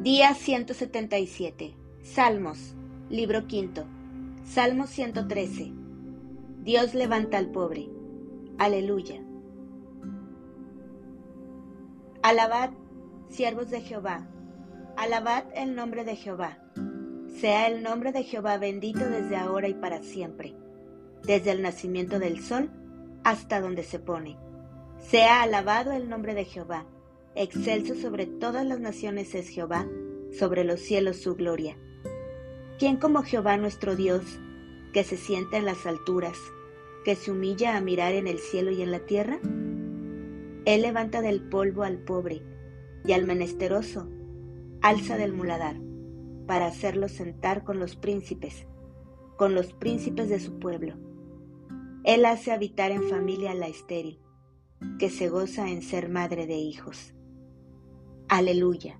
Día 177. Salmos. Libro quinto. Salmo 113. Dios levanta al pobre. Aleluya. Alabad, siervos de Jehová. Alabad el nombre de Jehová. Sea el nombre de Jehová bendito desde ahora y para siempre, desde el nacimiento del sol hasta donde se pone. Sea alabado el nombre de Jehová Excelso sobre todas las naciones es Jehová, sobre los cielos su gloria. ¿Quién como Jehová nuestro Dios, que se sienta en las alturas, que se humilla a mirar en el cielo y en la tierra? Él levanta del polvo al pobre y al menesteroso, alza del muladar, para hacerlo sentar con los príncipes, con los príncipes de su pueblo. Él hace habitar en familia a la estéril, que se goza en ser madre de hijos. Aleluya.